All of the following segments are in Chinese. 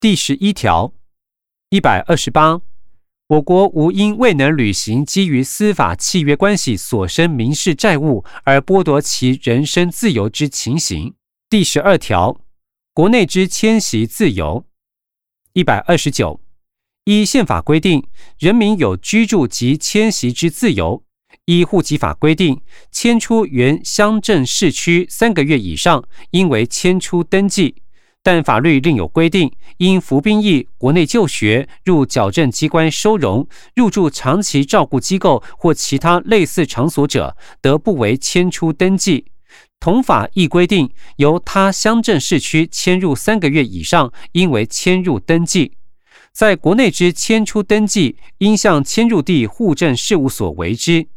第十一条，一百二十八，我国无因未能履行基于司法契约关系所生民事债务而剥夺其人身自由之情形。第十二条，国内之迁徙自由。一百二十九，依宪法规定，人民有居住及迁徙之自由。依户籍法规定，迁出原乡镇市区三个月以上，应为迁出登记。但法律另有规定，因服兵役、国内就学、入矫正机关收容、入住长期照顾机构或其他类似场所者，得不为迁出登记。同法亦规定，由他乡镇市区迁入三个月以上，应为迁入登记。在国内之迁出登记，应向迁入地户政事务所为之。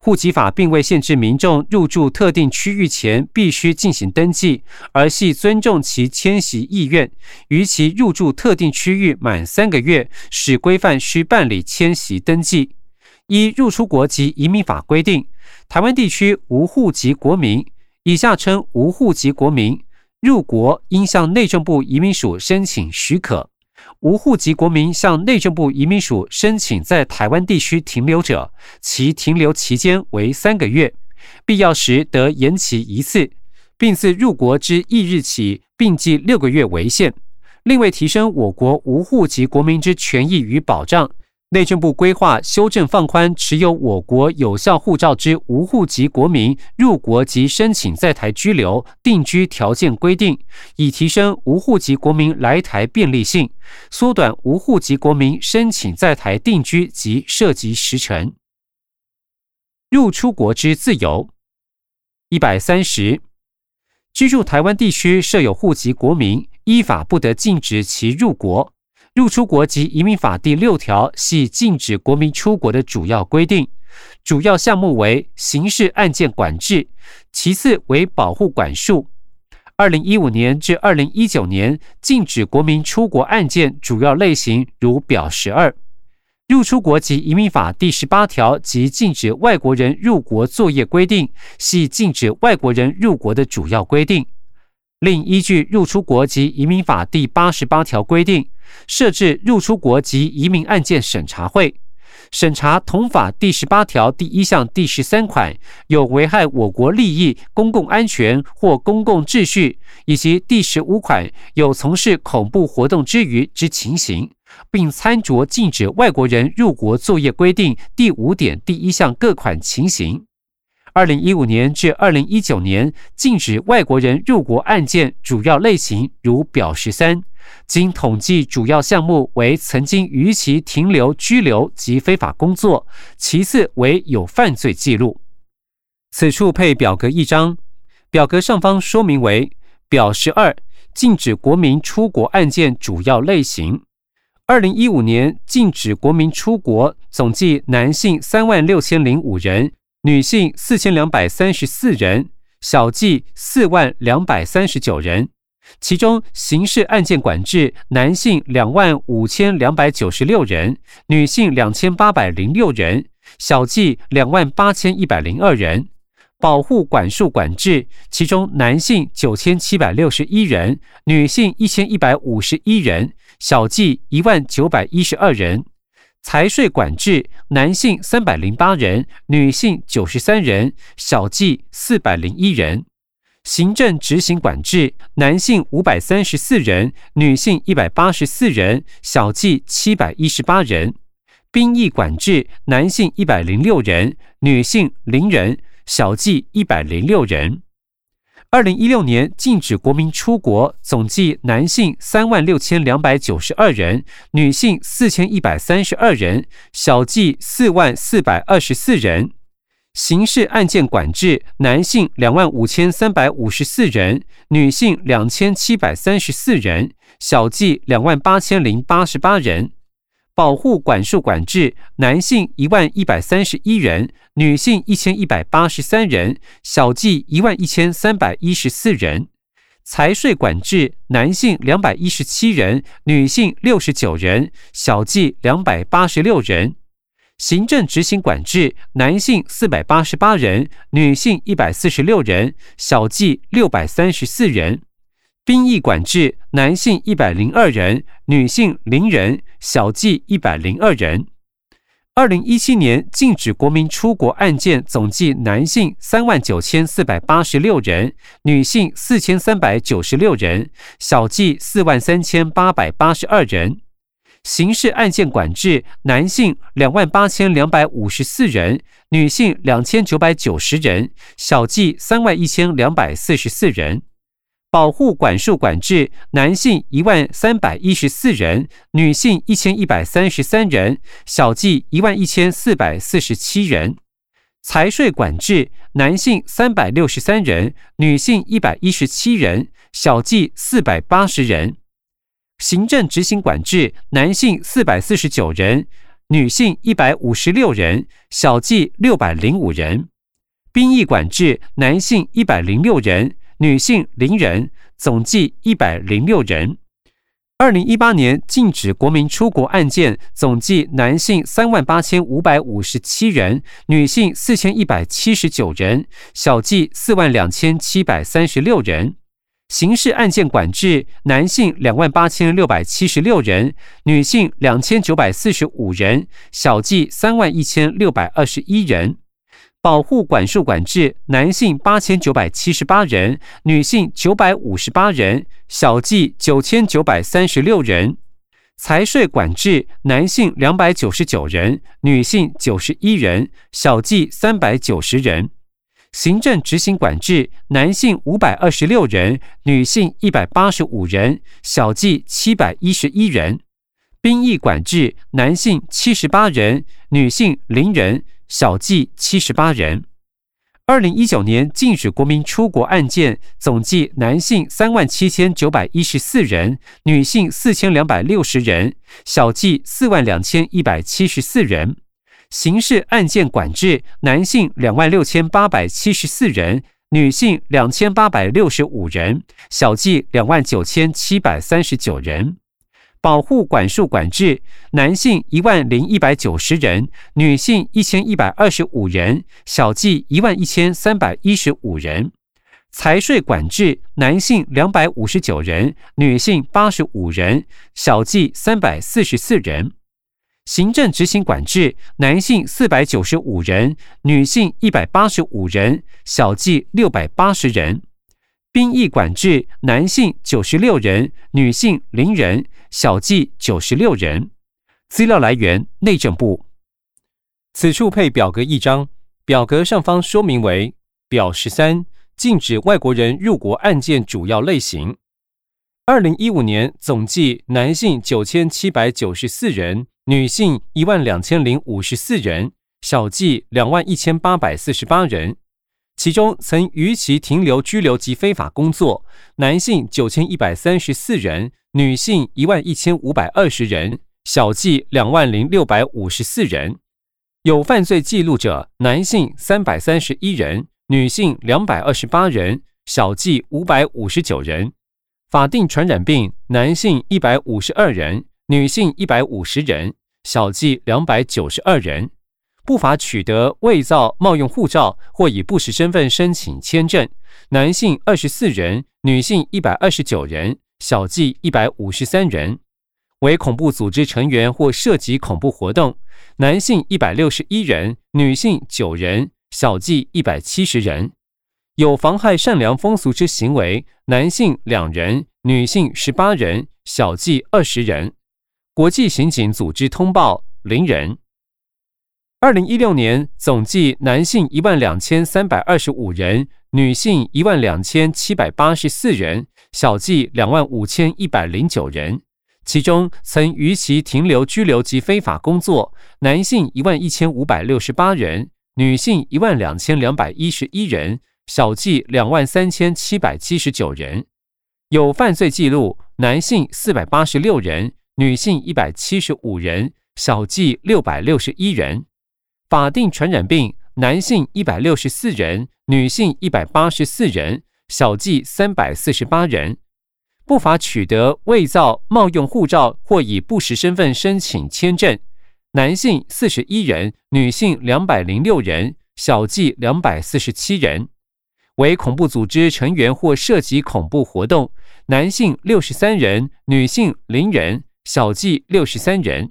户籍法并未限制民众入住特定区域前必须进行登记，而系尊重其迁徙意愿。于其入住特定区域满三个月，使规范需办理迁徙登记。依入出国及移民法规定，台湾地区无户籍国民（以下称无户籍国民）入国应向内政部移民署申请许可。无户籍国民向内政部移民署申请在台湾地区停留者，其停留期间为三个月，必要时得延期一次，并自入国之翌日起，并计六个月为限。另为提升我国无户籍国民之权益与保障。内政部规划修正放宽持有我国有效护照之无户籍国民入国及申请在台居留定居条件规定，以提升无户籍国民来台便利性，缩短无户籍国民申请在台定居及涉及时程。入出国之自由一百三十，居住台湾地区设有户籍国民，依法不得禁止其入国。入出国及移民法第六条系禁止国民出国的主要规定，主要项目为刑事案件管制，其次为保护管束。二零一五年至二零一九年禁止国民出国案件主要类型如表十二。入出国及移民法第十八条及禁止外国人入国作业规定，系禁止外国人入国的主要规定。另依据入出国及移民法第八十八条规定。设置入出国及移民案件审查会，审查同法第十八条第一项第十三款有危害我国利益、公共安全或公共秩序，以及第十五款有从事恐怖活动之余之情形，并参酌禁止外国人入国作业规定第五点第一项各款情形。二零一五年至二零一九年禁止外国人入国案件主要类型如表十三。经统计，主要项目为曾经逾期停留、拘留及非法工作，其次为有犯罪记录。此处配表格一张，表格上方说明为表十二，禁止国民出国案件主要类型。二零一五年禁止国民出国，总计男性三万六千零五人，女性四千两百三十四人，小计四万两百三十九人。其中，刑事案件管制男性两万五千两百九十六人，女性两千八百零六人，小计两万八千一百零二人；保护管束管制，其中男性九千七百六十一人，女性一千一百五十一人，小计一万九百一十二人；财税管制，男性三百零八人，女性九十三人，小计四百零一人。行政执行管制，男性五百三十四人，女性一百八十四人，小计七百一十八人；兵役管制，男性一百零六人，女性零人，小计一百零六人。二零一六年禁止国民出国，总计男性三万六千两百九十二人，女性四千一百三十二人，小计四万四百二十四人。刑事案件管制，男性两万五千三百五十四人，女性两千七百三十四人，小计两万八千零八十八人；保护管束管制，男性一万一百三十一人，女性一千一百八十三人，小计一万一千三百一十四人；财税管制，男性两百一十七人，女性六十九人，小计两百八十六人。行政执行管制，男性四百八十八人，女性一百四十六人，小计六百三十四人；兵役管制，男性一百零二人，女性零人，小计一百零二人。二零一七年禁止国民出国案件总计男性三万九千四百八十六人，女性四千三百九十六人，小计四万三千八百八十二人。刑事案件管制，男性两万八千两百五十四人，女性两千九百九十人，小计三万一千两百四十四人。保护管束管制，男性一万三百一十四人，女性一千一百三十三人，小计一万一千四百四十七人。财税管制，男性三百六十三人，女性一百一十七人，小计四百八十人。行政执行管制，男性四百四十九人，女性一百五十六人，小计六百零五人。兵役管制，男性一百零六人。女性零人，总计一百零六人。二零一八年禁止国民出国案件总计男性三万八千五百五十七人，女性四千一百七十九人，小计四万两千七百三十六人。刑事案件管制，男性两万八千六百七十六人，女性两千九百四十五人，小计三万一千六百二十一人。保护管束管制，男性八千九百七十八人，女性九百五十八人，小计九千九百三十六人。财税管制，男性两百九十九人，女性九十一人，小计三百九十人。行政执行管制，男性五百二十六人，女性一百八十五人，小计七百一十一人。兵役管制，男性七十八人，女性零人。小计七十八人。二零一九年禁止国民出国案件总计男性三万七千九百一十四人，女性四千两百六十人，小计四万两千一百七十四人。刑事案件管制，男性两万六千八百七十四人，女性两千八百六十五人，小计两万九千七百三十九人。保护管束管制，男性一万零一百九十人，女性一千一百二十五人，小计一万一千三百一十五人。财税管制，男性两百五十九人，女性八十五人，小计三百四十四人。行政执行管制，男性四百九十五人，女性一百八十五人，小计六百八十人。兵役管制，男性九十六人，女性零人。小计九十六人。资料来源：内政部。此处配表格一张，表格上方说明为表十三：禁止外国人入国案件主要类型。二零一五年总计男性九千七百九十四人，女性一万两千零五十四人，小计两万一千八百四十八人。其中曾逾期停留拘留及非法工作，男性九千一百三十四人。女性一万一千五百二十人，小计两万零六百五十四人；有犯罪记录者，男性三百三十一人，女性两百二十八人，小计五百五十九人；法定传染病，男性一百五十二人，女性一百五十人，小计两百九十二人；不法取得伪造、冒用护照或以不实身份申请签证，男性二十四人，女性一百二十九人。小计一百五十三人，为恐怖组织成员或涉及恐怖活动，男性一百六十一人，女性九人，小计一百七十人；有妨害善良风俗之行为，男性两人，女性十八人，小计二十人。国际刑警组织通报零人。二零一六年总计男性一万两千三百二十五人，女性一万两千七百八十四人。小计两万五千一百零九人，其中曾逾期停留拘留及非法工作，男性一万一千五百六十八人，女性一万两千两百一十一人，小计两万三千七百七十九人。有犯罪记录，男性四百八十六人，女性一百七十五人，小计六百六十一人。法定传染病，男性一百六十四人，女性一百八十四人。小计三百四十八人，不法取得伪造、冒用护照或以不实身份申请签证，男性四十一人，女性两百零六人，小计两百四十七人。为恐怖组织成员或涉及恐怖活动，男性六十三人，女性零人，小计六十三人；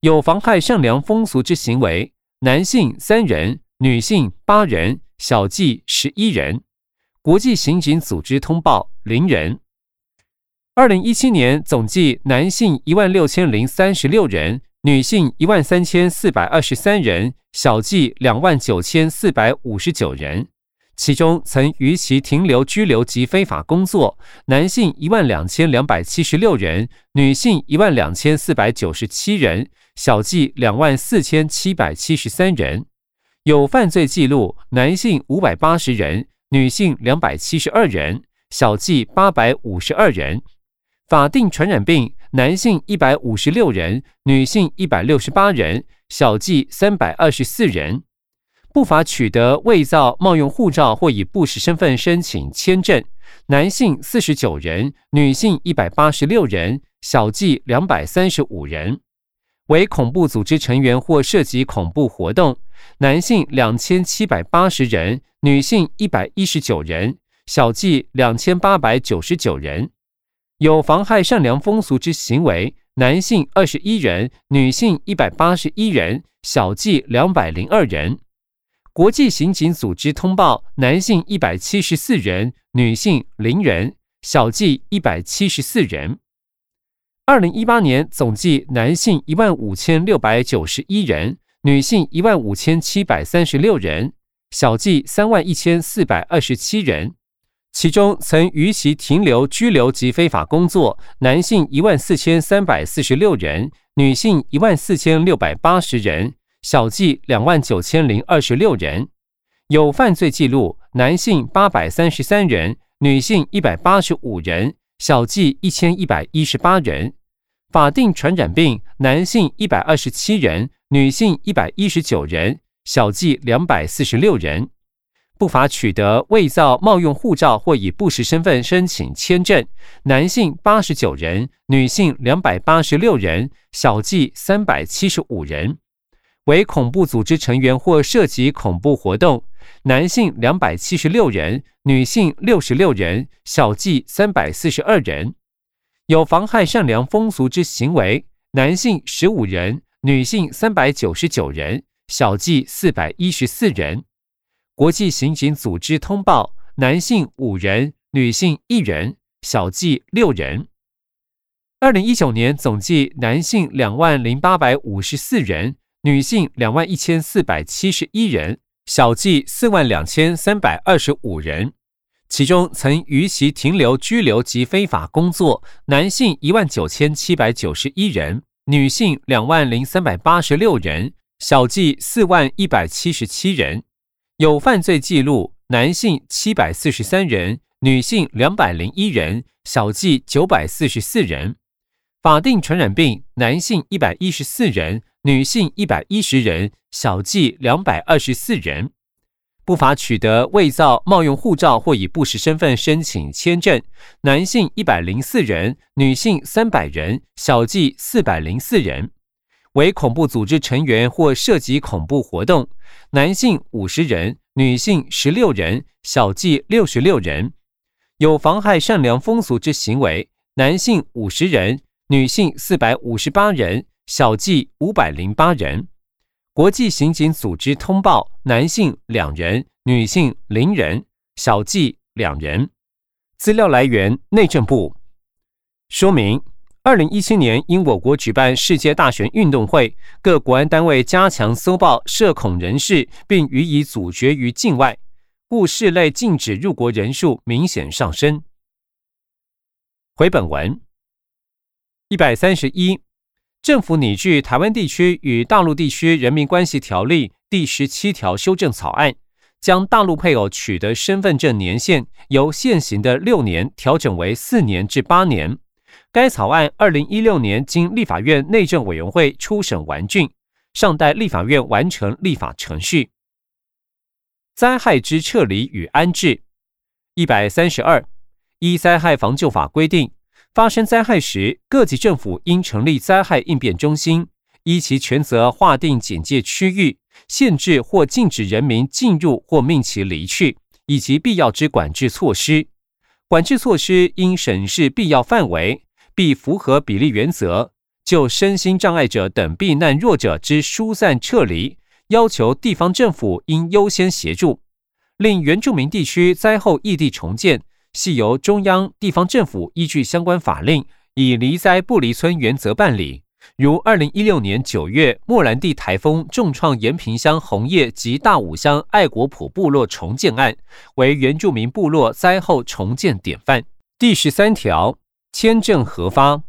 有妨害善良风俗之行为，男性三人，女性八人，小计十一人。国际刑警组织通报零人。二零一七年总计男性一万六千零三十六人，女性一万三千四百二十三人，小计两万九千四百五十九人。其中曾逾期停留、拘留及非法工作，男性一万两千两百七十六人，女性一万两千四百九十七人，小计两万四千七百七十三人。有犯罪记录，男性五百八十人，女性两百七十二人，小计八百五十二人。法定传染病，男性一百五十六人，女性一百六十八人，小计三百二十四人。不法取得伪造、冒用护照或以不实身份申请签证，男性四十九人，女性一百八十六人，小计两百三十五人；为恐怖组织成员或涉及恐怖活动，男性两千七百八十人，女性一百一十九人，小计两千八百九十九人；有妨害善良风俗之行为，男性二十一人，女性一百八十一人，小计两百零二人。国际刑警组织通报：男性一百七十四人，女性零人，小计一百七十四人。二零一八年总计男性一万五千六百九十一人，女性一万五千七百三十六人，小计三万一千四百二十七人。其中曾逾期停留、拘留及非法工作，男性一万四千三百四十六人，女性一万四千六百八十人。小计两万九千零二十六人，有犯罪记录，男性八百三十三人，女性一百八十五人，小计一千一百一十八人。法定传染病，男性一百二十七人，女性一百一十九人，小计两百四十六人。不法取得伪造、冒用护照或以不实身份申请签证，男性八十九人，女性两百八十六人，小计三百七十五人。为恐怖组织成员或涉及恐怖活动，男性两百七十六人，女性六十六人，小计三百四十二人；有妨害善良风俗之行为，男性十五人，女性三百九十九人，小计四百一十四人。国际刑警组织通报：男性五人，女性一人，小计六人。二零一九年总计男性两万零八百五十四人。女性两万一千四百七十一人，小计四万两千三百二十五人，其中曾逾期停留、拘留及非法工作，男性一万九千七百九十一人，女性两万零三百八十六人，小计四万一百七十七人，有犯罪记录，男性七百四十三人，女性两百零一人，小计九百四十四人，法定传染病，男性一百一十四人。女性一百一十人，小计两百二十四人；不法取得伪造、冒用护照或以不实身份申请签证，男性一百零四人，女性三百人，小计四百零四人；为恐怖组织成员或涉及恐怖活动，男性五十人，女性十六人，小计六十六人；有妨害善良风俗之行为，男性五十人，女性四百五十八人。小计五百零八人，国际刑警组织通报：男性两人，女性零人，小计两人。资料来源：内政部。说明：二零一七年因我国举办世界大选运动会，各国安单位加强搜报涉恐人士，并予以阻绝于境外，故市内禁止入国人数明显上升。回本文一百三十一。政府拟具《台湾地区与大陆地区人民关系条例》第十七条修正草案，将大陆配偶取得身份证年限由现行的六年调整为四年至八年。该草案二零一六年经立法院内政委员会初审完竣，尚待立法院完成立法程序。灾害之撤离与安置一百三十二，依灾害防救法规定。发生灾害时，各级政府应成立灾害应变中心，依其权责划定警戒区域，限制或禁止人民进入或命其离去，以及必要之管制措施。管制措施应审视必要范围，必符合比例原则。就身心障碍者等避难弱者之疏散撤离，要求地方政府应优先协助，令原住民地区灾后异地重建，系由中央地方政府依据相关法令，以离灾不离村原则办理。如二零一六年九月莫兰蒂台风重创延平乡红叶及大武乡爱国埔部落重建案，为原住民部落灾后重建典范。第十三条，签证核发。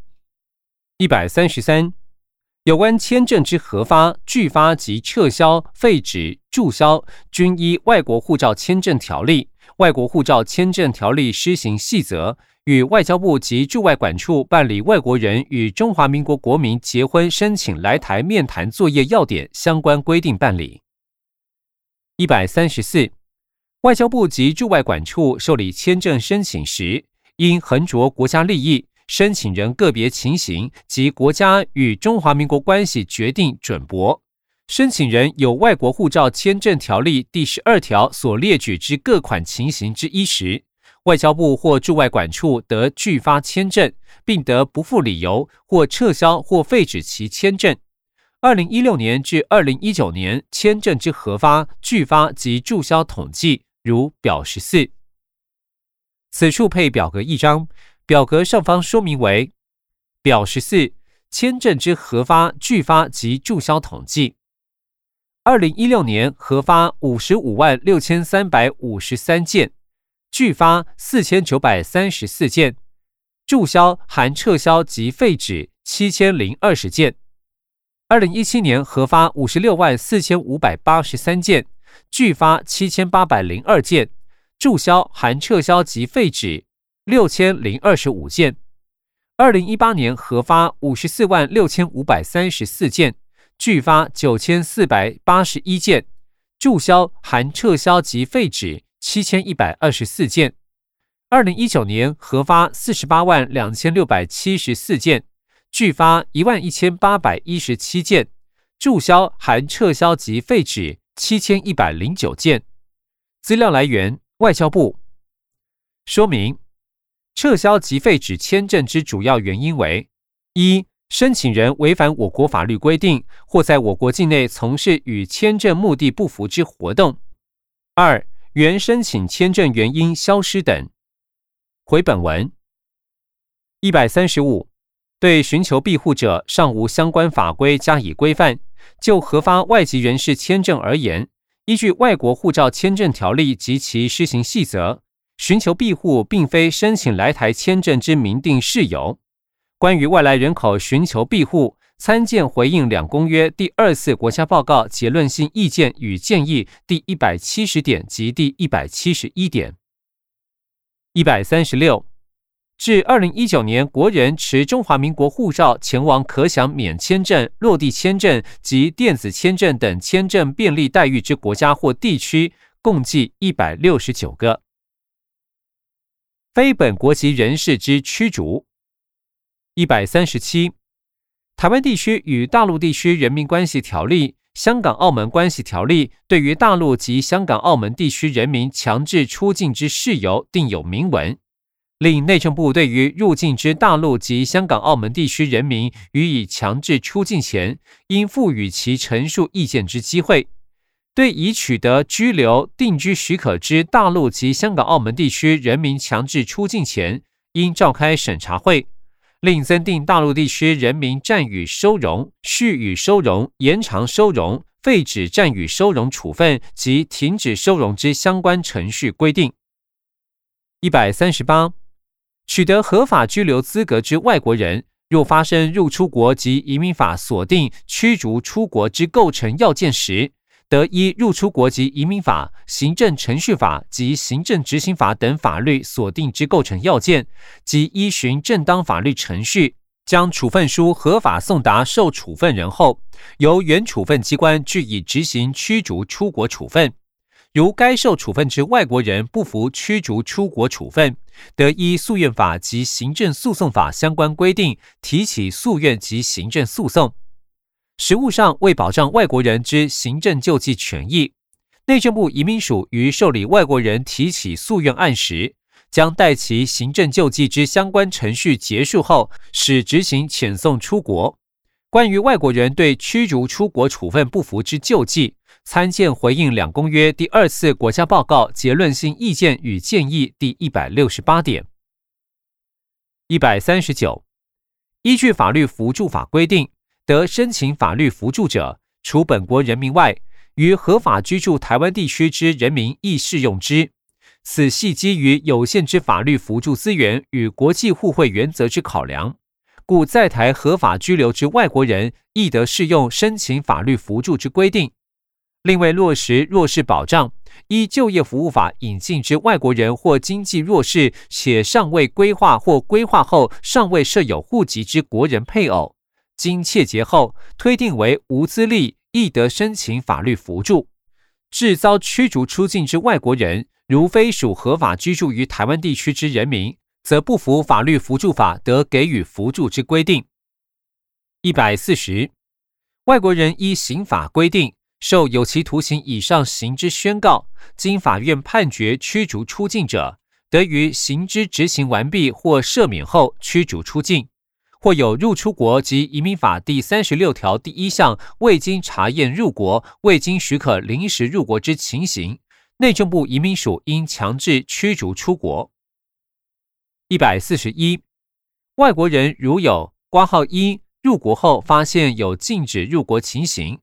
一百三十三，有关签证之核发、拒发及撤销、废止、注销，均依《外国护照签证条例》《外国护照签证条例施行细则》与外交部及驻外管处办理外国人与中华民国国民结婚申请来台面谈作业要点相关规定办理。一百三十四，外交部及驻外管处受理签证申请时，应横着国家利益。申请人个别情形及国家与中华民国关系决定准驳。申请人有外国护照签证条例第十二条所列举之各款情形之一时，外交部或驻外管处得拒发签证，并得不附理由或撤销或废止其签证。二零一六年至二零一九年签证之核发、拒发及注销统计，如表十四。此处配表格一张。表格上方说明为表十四签证之核发、拒发及注销统计。二零一六年核发五十五万六千三百五十三件，拒发四千九百三十四件，注销含撤销及废止七千零二十件。二零一七年核发五十六万四千五百八十三件，拒发七千八百零二件，注销含撤销及废止。六千零二十五件，二零一八年核发五十四万六千五百三十四件，拒发九千四百八十一件，注销含撤销及废止七千一百二十四件。二零一九年核发四十八万两千六百七十四件，拒发一万一千八百一十七件，注销含撤销及废止七千一百零九件。资料来源：外交部。说明。撤销及废止签证之主要原因为：一、申请人违反我国法律规定，或在我国境内从事与签证目的不符之活动；二、原申请签证原因消失等。回本文一百三十五，对寻求庇护者尚无相关法规加以规范。就核发外籍人士签证而言，依据《外国护照签证条例》及其施行细则。寻求庇护并非申请来台签证之明定事由。关于外来人口寻求庇护，参见回应两公约第二次国家报告结论性意见与建议第一百七十点及第一百七十一点。一百三十六，至二零一九年，国人持中华民国护照前往可享免签证、落地签证及电子签证等签证便利待遇之国家或地区，共计一百六十九个。非本国籍人士之驱逐。一百三十七，台湾地区与大陆地区人民关系条例、香港澳门关系条例对于大陆及香港澳门地区人民强制出境之事由定有明文，令内政部对于入境之大陆及香港澳门地区人民予以强制出境前，应赋予其陈述意见之机会。对已取得居留定居许可之大陆及香港、澳门地区人民强制出境前，应召开审查会，另增订大陆地区人民暂予收容、续予收容、延长收容、废止暂予收容处分及停止收容之相关程序规定。一百三十八，取得合法居留资格之外国人，若发生入出国及移民法锁定驱逐出国之构成要件时，得依入出国及移民法、行政程序法及行政执行法等法律所定之构成要件，及依循正当法律程序，将处分书合法送达受处分人后，由原处分机关据以执行驱逐出国处分。如该受处分之外国人不服驱逐出国处分，得依诉愿法及行政诉讼法相关规定提起诉愿及行政诉讼。实务上，为保障外国人之行政救济权益，内政部移民署于受理外国人提起诉愿案时，将待其行政救济之相关程序结束后，使执行遣送出国。关于外国人对驱逐出国处分不服之救济，参见回应两公约第二次国家报告结论性意见与建议第一百六十八点。一百三十九，依据法律扶助法规定，得申请法律扶助者，除本国人民外，于合法居住台湾地区之人民亦适用之。此系基于有限之法律扶助资源与国际互惠原则之考量。故在台合法居留之外国人，亦得适用申请法律扶助之规定。另为落实弱势保障，依就业服务法引进之外国人或经济弱势且尚未规划或规划后尚未设有户籍之国人配偶，经切结后推定为无资历，亦得申请法律扶助。致遭驱逐出境之外国人，如非属合法居住于台湾地区之人民。则不服法律扶助法得给予扶助之规定。一百四十，外国人依刑法规定受有期徒刑以上刑之宣告，经法院判决驱逐出境者，得于刑之执行完毕或赦免后驱逐出境；或有入出国及移民法第三十六条第一项未经查验入国、未经许可临时入国之情形，内政部移民署应强制驱逐出国。一百四十一，外国人如有挂号一入国后发现有禁止入国情形，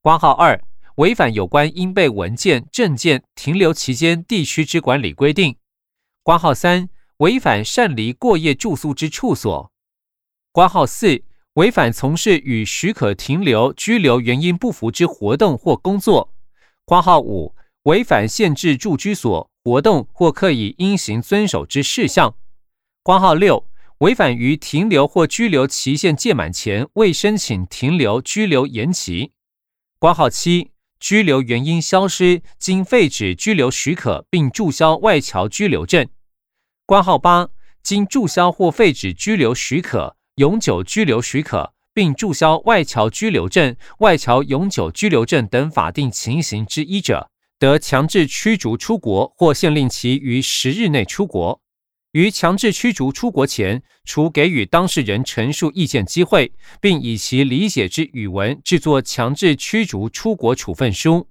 挂号二违反有关应备文件证件停留期间地区之管理规定，挂号三违反擅离过夜住宿之处所，挂号四违反从事与许可停留拘留原因不符之活动或工作，挂号五违反限制住居所活动或刻意应行遵守之事项。挂号六违反于停留或拘留期限届满前未申请停留拘留延期。挂号七拘留原因消失，经废止居留许可并注销外侨居留证。挂号八经注销或废止居留许可、永久居留许可并注销外侨居留证、外侨永久居留证等法定情形之一者，得强制驱逐出国或限令其于十日内出国。于强制驱逐出国前，除给予当事人陈述意见机会，并以其理解之语文制作强制驱逐出国处分书。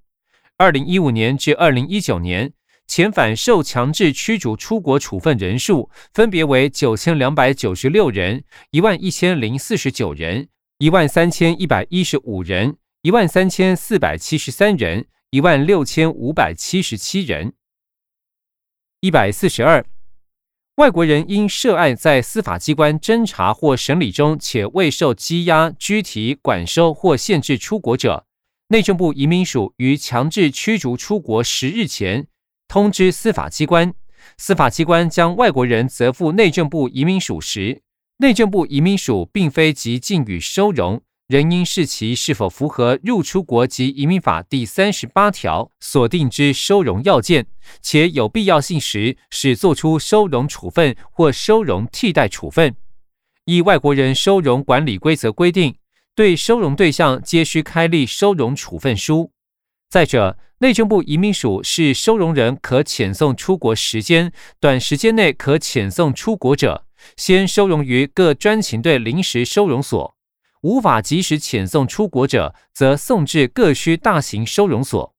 二零一五年至二零一九年，遣返受强制驱逐出国处分人数分别为九千两百九十六人、一万一千零四十九人、一万三千一百一十五人、一万三千四百七十三人、一万六千五百七十七人。一百四十二。外国人因涉案在司法机关侦查或审理中，且未受羁押、拘提、管收或限制出国者，内政部移民署于强制驱逐出国十日前通知司法机关，司法机关将外国人责付内政部移民署时，内政部移民署并非即禁予收容。仍应视其是否符合入出国及移民法第三十八条所定之收容要件，且有必要性时，使作出收容处分或收容替代处分。依外国人收容管理规则规定，对收容对象皆需开立收容处分书。再者，内政部移民署是收容人可遣送出国时间短时间内可遣送出国者，先收容于各专勤队临时收容所。无法及时遣送出国者，则送至各区大型收容所。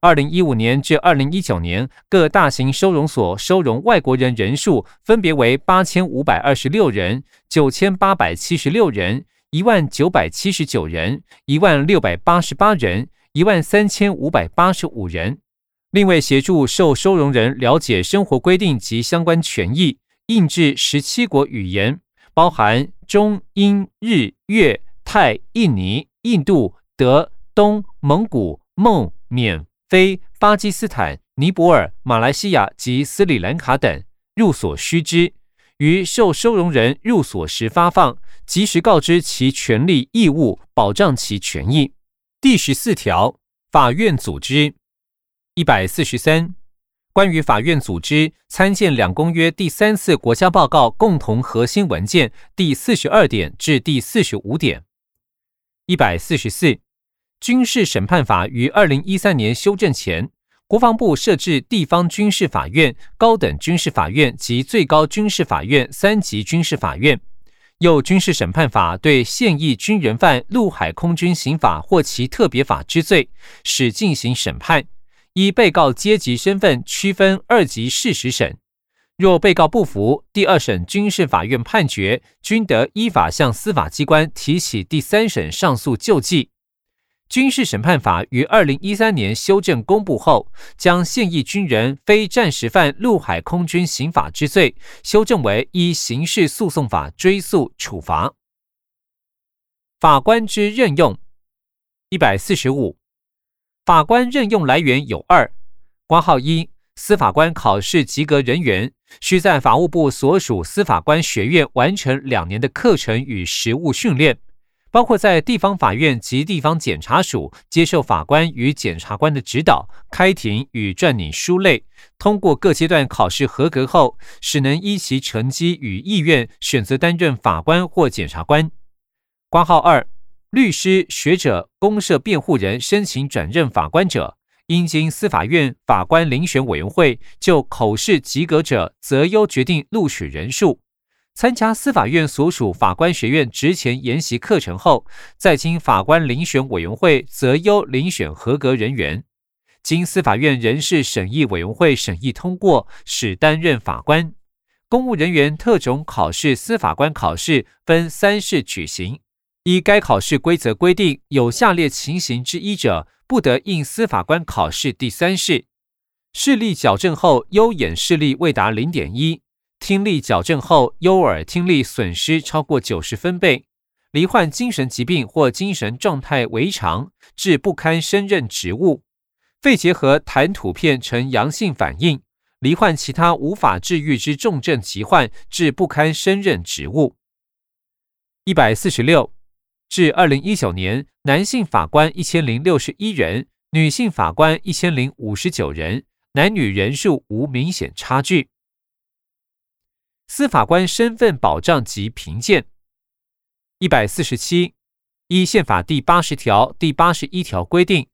二零一五年至二零一九年，各大型收容所收容外国人人数分别为八千五百二十六人、九千八百七十六人、一万九百七十九人、一万六百八十八人、一万三千五百八十五人。另外，协助受收容人了解生活规定及相关权益，印制十七国语言。包含中、英、日、越、泰、印尼、印度、德、东、蒙古、孟、缅、非、巴基斯坦、尼泊尔、马来西亚及斯里兰卡等入所须知，于受收容人入所时发放，及时告知其权利义务，保障其权益。第十四条，法院组织一百四十三。关于法院组织，参见两公约第三次国家报告共同核心文件第四十二点至第四十五点。一百四十四，军事审判法于二零一三年修正前，国防部设置地方军事法院、高等军事法院及最高军事法院三级军事法院。又军事审判法对现役军人犯陆海空军刑法或其特别法之罪，使进行审判，依被告阶级身份区分二级事实审。若被告不服，第二审军事法院判决，均得依法向司法机关提起第三审上诉救济。军事审判法于二零一三年修正公布后，将现役军人非战时犯陆海空军刑法之罪修正为依刑事诉讼法追诉处罚。法官之任用一百四十五，法官任用来源有二：挂号一，司法官考试及格人员需在法务部所属司法官学院完成两年的课程与实务训练。包括在地方法院及地方检察署接受法官与检察官的指导、开庭与撰拟书类，通过各阶段考试合格后，使能依其成绩与意愿选择担任法官或检察官。挂号二，律师、学者、公社辩护人申请转任法官者，应经司法院法官遴选委员会就口试及格者择优决定录取人数。参加司法院所属法官学院职前研习课程后，再经法官遴选委员会择优遴选合格人员，经司法院人事审议委员会审议通过，使担任法官。公务人员特种考试司法官考试分三试举行，依该考试规则规定，有下列情形之一者，不得应司法官考试第三试：视力矫正后，优眼视力未达零点一。听力矫正后，右耳听力损失超过九十分贝；罹患精神疾病或精神状态违常，致不堪升任职务；肺结核痰吐片呈阳性反应；罹患其他无法治愈之重症疾患，致不堪升任职务。一百四十六，至二零一九年，男性法官一千零六十一人，女性法官一千零五十九人，男女人数无明显差距。司法官身份保障及评鉴一百四十七，依宪法第八十条、第八十一条规定，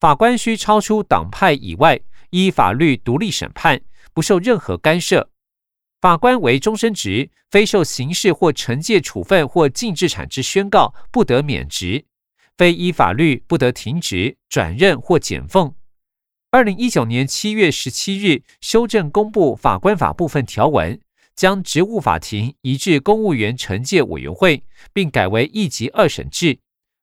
法官需超出党派以外，依法律独立审判，不受任何干涉。法官为终身职，非受刑事或惩戒处分或禁制产之宣告，不得免职；非依法律不得停职、转任或减俸。二零一九年七月十七日修正公布法官法部分条文。将职务法庭移至公务员惩戒委员会，并改为一级二审制，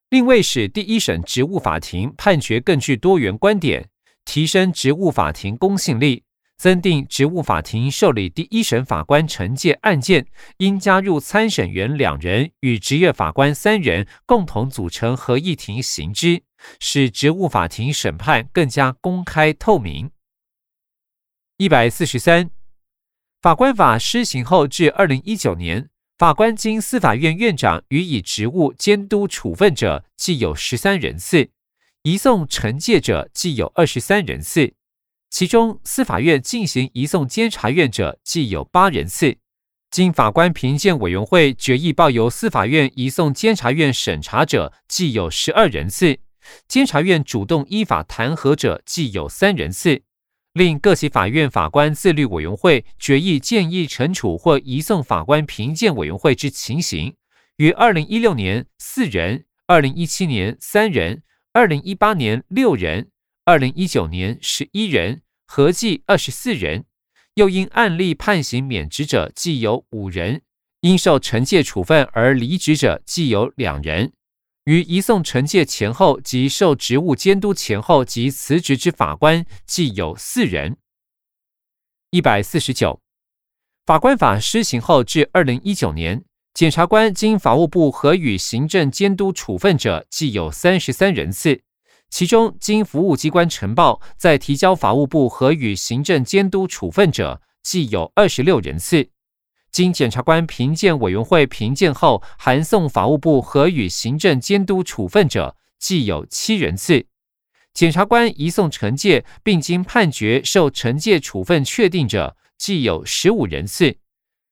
另为使第一审职务法庭判决更具多元观点，提升职务法庭公信力，增订职务法庭受理第一审法官惩戒案件，应加入参审员两人与职业法官三人共同组成合议庭行之，使职务法庭审判更加公开透明。一百四十三。法官法施行后至二零一九年，法官经司法院院长予以职务监督处分者，计有十三人次；移送惩戒者，计有二十三人次。其中，司法院进行移送监察院者，计有八人次。经法官评鉴委员会决议报由司法院移送监察院审查者，计有十二人次。监察院主动依法弹劾者，计有三人次。令各级法院法官自律委员会决议建议惩处或移送法官评鉴委员会之情形，于二零一六年四人，二零一七年三人，二零一八年六人，二零一九年十一人，合计二十四人。又因案例判刑免职者，计有五人；因受惩戒处分而离职者，计有两人。于移送惩戒前后及受职务监督前后及辞职之法官，计有四人。一百四十九，法官法施行后至二零一九年，检察官经法务部核予行政监督处分者，计有三十三人次。其中，经服务机关呈报再提交法务部核予行政监督处分者，计有二十六人次。经检察官评鉴委员会评鉴后，函送法务部核予行政监督处分者，计有七人次；检察官移送惩戒，并经判决受惩戒处分确定者，计有十五人次。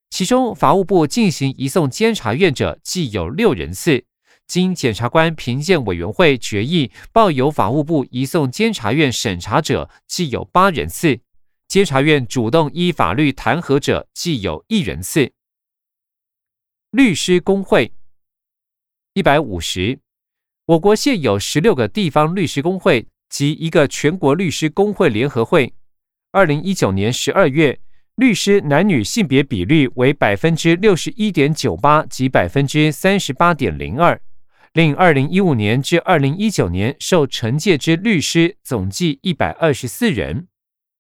其中，法务部进行移送监察院者，计有六人次；经检察官评鉴委员会决议报由法务部移送监察院审查者，计有八人次；监察院主动依法律弹劾者，计有一人次。律师工会一百五十，我国现有十六个地方律师工会及一个全国律师工会联合会。二零一九年十二月，律师男女性别比率为百分之六十一点九八及百分之三十八点零二。另，二零一五年至二零一九年受惩戒之律师总计一百二十四人。